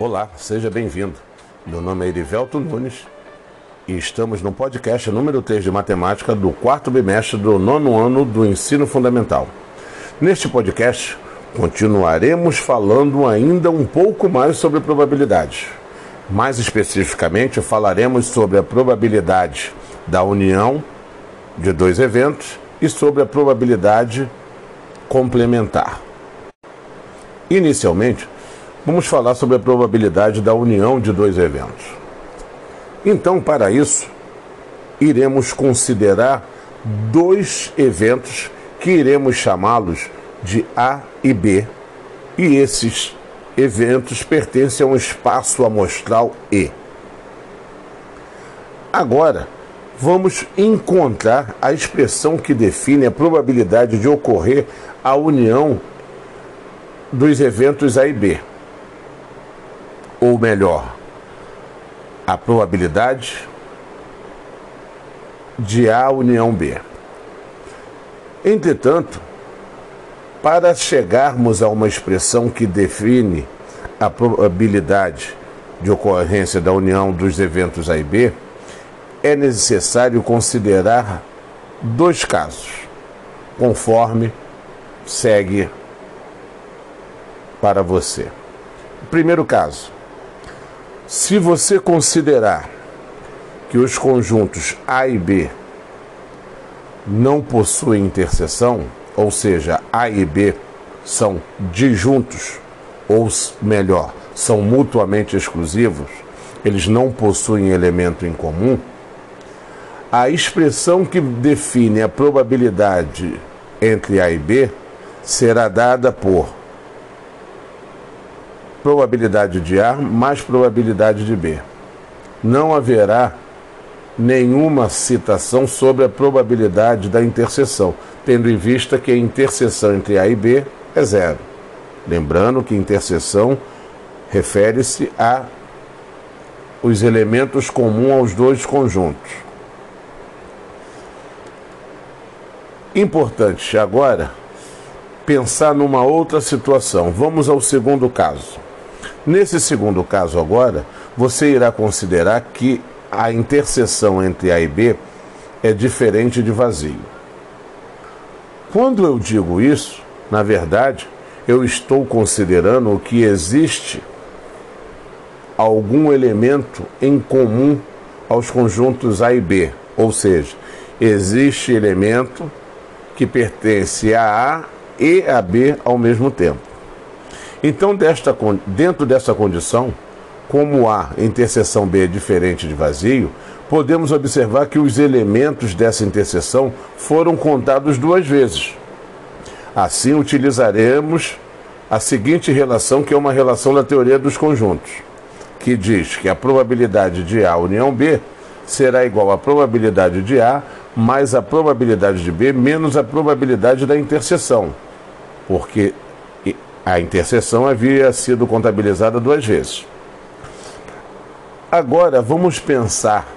Olá, seja bem-vindo. Meu nome é Erivelto Nunes e estamos no podcast número 3 de matemática do quarto bimestre do nono ano do ensino fundamental. Neste podcast, continuaremos falando ainda um pouco mais sobre probabilidades. Mais especificamente, falaremos sobre a probabilidade da união de dois eventos e sobre a probabilidade complementar. Inicialmente, vamos falar sobre a probabilidade da união de dois eventos. Então, para isso, iremos considerar dois eventos que iremos chamá-los de A e B, e esses eventos pertencem a um espaço amostral E. Agora, vamos encontrar a expressão que define a probabilidade de ocorrer a união dos eventos A e B. Ou melhor, a probabilidade de A união B. Entretanto, para chegarmos a uma expressão que define a probabilidade de ocorrência da união dos eventos A e B, é necessário considerar dois casos, conforme segue para você. Primeiro caso: se você considerar que os conjuntos A e B não possuem interseção, ou seja, A e B são disjuntos, ou melhor, são mutuamente exclusivos, eles não possuem elemento em comum, a expressão que define a probabilidade entre A e B será dada por probabilidade de A mais probabilidade de B. Não haverá nenhuma citação sobre a probabilidade da interseção, tendo em vista que a interseção entre A e B é zero. Lembrando que interseção refere-se a os elementos comuns aos dois conjuntos. Importante agora pensar numa outra situação. Vamos ao segundo caso. Nesse segundo caso agora, você irá considerar que a interseção entre A e B é diferente de vazio. Quando eu digo isso, na verdade, eu estou considerando que existe algum elemento em comum aos conjuntos A e B, ou seja, existe elemento que pertence a A e a B ao mesmo tempo. Então, desta, dentro dessa condição, como A interseção B é diferente de vazio, podemos observar que os elementos dessa interseção foram contados duas vezes. Assim, utilizaremos a seguinte relação, que é uma relação da teoria dos conjuntos, que diz que a probabilidade de A união B será igual à probabilidade de A mais a probabilidade de B menos a probabilidade da interseção, porque a interseção havia sido contabilizada duas vezes. Agora vamos pensar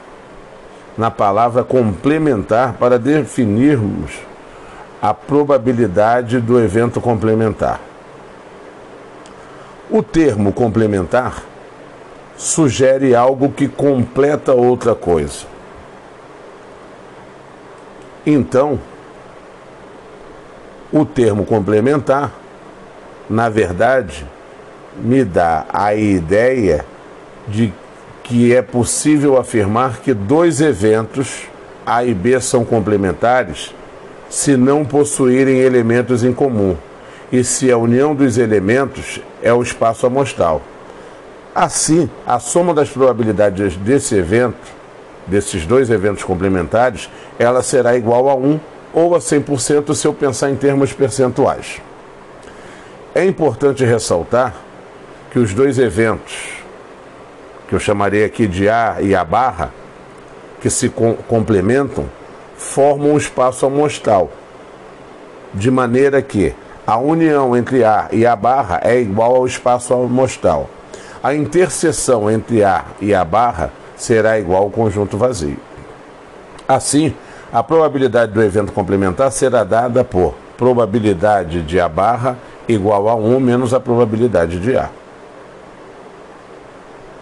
na palavra complementar para definirmos a probabilidade do evento complementar. O termo complementar sugere algo que completa outra coisa. Então, o termo complementar na verdade, me dá a ideia de que é possível afirmar que dois eventos, A e B, são complementares se não possuírem elementos em comum e se a união dos elementos é o espaço amostral. Assim, a soma das probabilidades desse evento, desses dois eventos complementares, ela será igual a 1 ou a 100% se eu pensar em termos percentuais. É importante ressaltar que os dois eventos, que eu chamarei aqui de A e A barra, que se com complementam, formam um espaço amostral, de maneira que a união entre A e A barra é igual ao espaço amostral. A interseção entre A e A barra será igual ao conjunto vazio. Assim, a probabilidade do evento complementar será dada por probabilidade de A barra igual a 1 menos a probabilidade de A.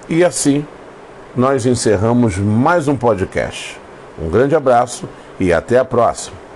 E assim nós encerramos mais um podcast. Um grande abraço e até a próxima.